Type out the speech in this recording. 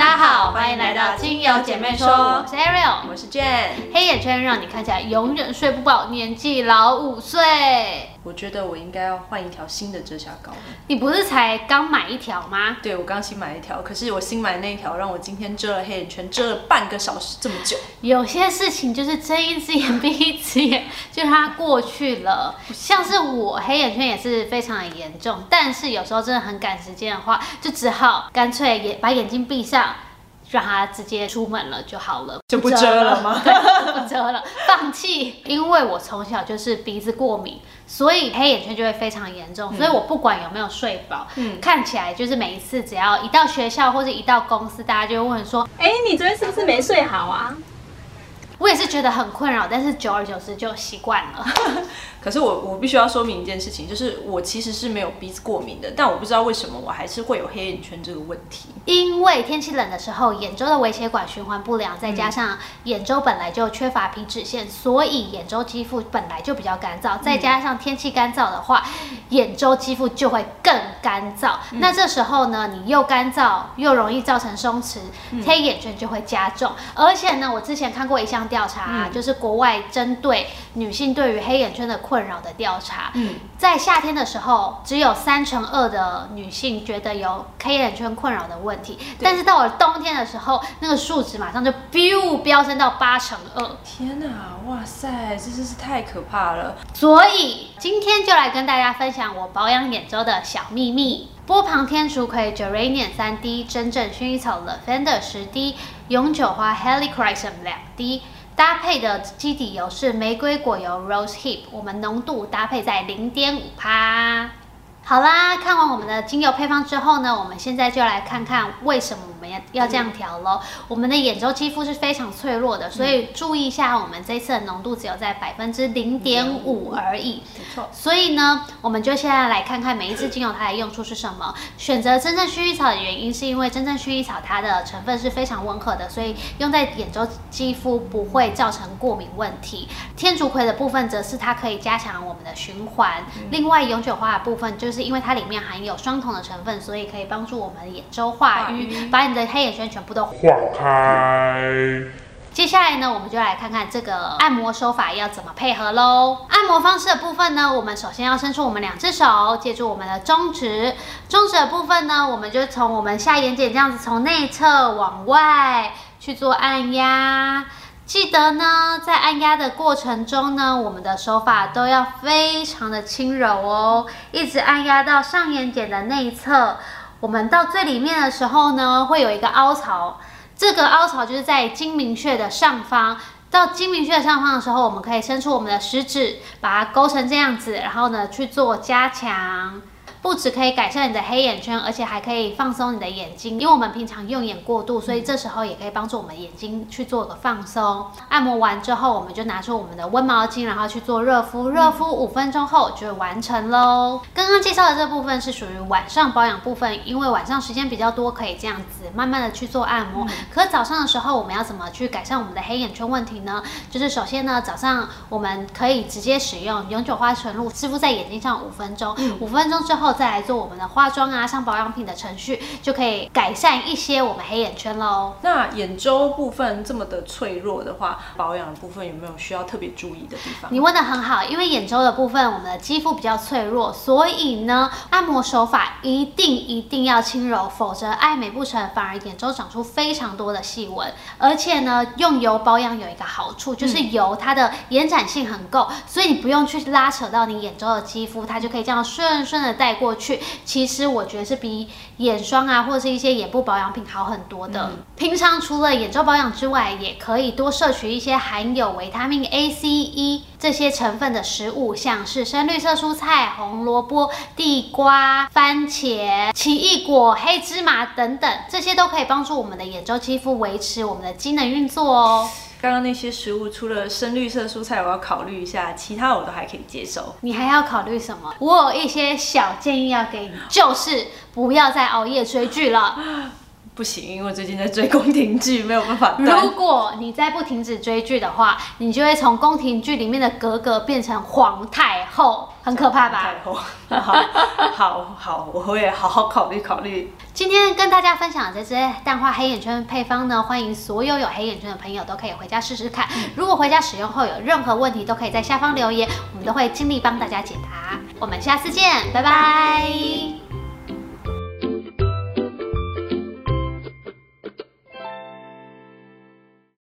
大家好，欢迎来到精油姐妹说，我是 Ariel，我是 Jane。黑眼圈让你看起来永远睡不饱，年纪老五岁。我觉得我应该要换一条新的遮瑕膏。你不是才刚买一条吗？对，我刚新买一条，可是我新买那一条让我今天遮了黑眼圈，遮了半个小时这么久。有些事情就是睁一只眼闭一只眼，就它过去了。像是我黑眼圈也是非常的严重，但是有时候真的很赶时间的话，就只好干脆眼把眼睛闭上。让他直接出门了就好了，就不遮了吗？对，不遮了，放弃。因为我从小就是鼻子过敏，所以黑眼圈就会非常严重。所以我不管有没有睡饱，嗯，看起来就是每一次只要一到学校或者一到公司，大家就会问说：“哎，你昨天是不是没睡好啊？”我也是觉得很困扰，但是久而久之就习惯了。可是我我必须要说明一件事情，就是我其实是没有鼻子过敏的，但我不知道为什么我还是会有黑眼圈这个问题。因为天气冷的时候，眼周的微血管循环不良，再加上眼周本来就缺乏皮脂腺，所以眼周肌肤本来就比较干燥。再加上天气干燥的话，眼周肌肤就会更干燥。那这时候呢，你又干燥又容易造成松弛，黑眼圈就会加重。而且呢，我之前看过一项调查，就是国外针对女性对于黑眼圈的。困扰的调查，嗯，在夏天的时候，只有三成二的女性觉得有黑眼圈困扰的问题，但是到了冬天的时候，那个数值马上就 biu 飙升到八成二。天哪，哇塞，这真是太可怕了！所以今天就来跟大家分享我保养眼周的小秘密：波旁天竺葵 Geranium 三滴，真正薰衣草 Lavender 十滴，永久花 Helichrysum 两滴。搭配的基底油是玫瑰果油 Rose Hip，我们浓度搭配在零点五帕。好啦，看完我们的精油配方之后呢，我们现在就来看看为什么。我们要要这样调喽。我们的眼周肌肤是非常脆弱的，所以注意一下，我们这次的浓度只有在百分之零点五而已。没错。所以呢，我们就现在来看看每一支精油它的用处是什么。选择真正薰衣草的原因，是因为真正薰衣草它的成分是非常温和的，所以用在眼周肌肤不会造成过敏问题。天竺葵的部分则是它可以加强我们的循环。另外，永久花的部分就是因为它里面含有双酮的成分，所以可以帮助我们眼周化瘀，把你的黑眼圈全部都化开。接下来呢，我们就来看看这个按摩手法要怎么配合喽。按摩方式的部分呢，我们首先要伸出我们两只手，借助我们的中指。中指的部分呢，我们就从我们下眼睑这样子，从内侧往外去做按压。记得呢，在按压的过程中呢，我们的手法都要非常的轻柔哦，一直按压到上眼睑的内侧。我们到最里面的时候呢，会有一个凹槽，这个凹槽就是在睛明穴的上方。到睛明穴上方的时候，我们可以伸出我们的食指，把它勾成这样子，然后呢去做加强。不只可以改善你的黑眼圈，而且还可以放松你的眼睛。因为我们平常用眼过度，所以这时候也可以帮助我们眼睛去做个放松。按摩完之后，我们就拿出我们的温毛巾，然后去做热敷。热敷五分钟后就完成喽。刚刚介绍的这部分是属于晚上保养部分，因为晚上时间比较多，可以这样子慢慢的去做按摩。可早上的时候，我们要怎么去改善我们的黑眼圈问题呢？就是首先呢，早上我们可以直接使用永久花纯露湿敷在眼睛上五分钟。五分钟之后。再来做我们的化妆啊，上保养品的程序，就可以改善一些我们黑眼圈喽。那眼周部分这么的脆弱的话，保养的部分有没有需要特别注意的地方？你问的很好，因为眼周的部分，我们的肌肤比较脆弱，所以呢，按摩手法一定一定要轻柔，否则爱美不成，反而眼周长出非常多的细纹。而且呢，用油保养有一个好处，就是油它的延展性很够，所以你不用去拉扯到你眼周的肌肤，它就可以这样顺顺的带。过去其实我觉得是比眼霜啊或者是一些眼部保养品好很多的。平常除了眼周保养之外，也可以多摄取一些含有维他命 A、C、E 这些成分的食物，像是深绿色蔬菜、红萝卜、地瓜、番茄、奇异果、黑芝麻等等，这些都可以帮助我们的眼周肌肤维持我们的机能运作哦。刚刚那些食物，除了深绿色蔬菜，我要考虑一下，其他我都还可以接受。你还要考虑什么？我有一些小建议要给你，就是不要再熬夜追剧了。不行，因为我最近在追宫廷剧，没有办法如。果你再不停止追剧的话，你就会从宫廷剧里面的格格变成皇太后，很可怕吧？太后，好好好，我会好好考虑考虑。今天跟大家分享的这支淡化黑眼圈配方呢，欢迎所有有黑眼圈的朋友都可以回家试试看。如果回家使用后有任何问题，都可以在下方留言，我们都会尽力帮大家解答。我们下次见，拜拜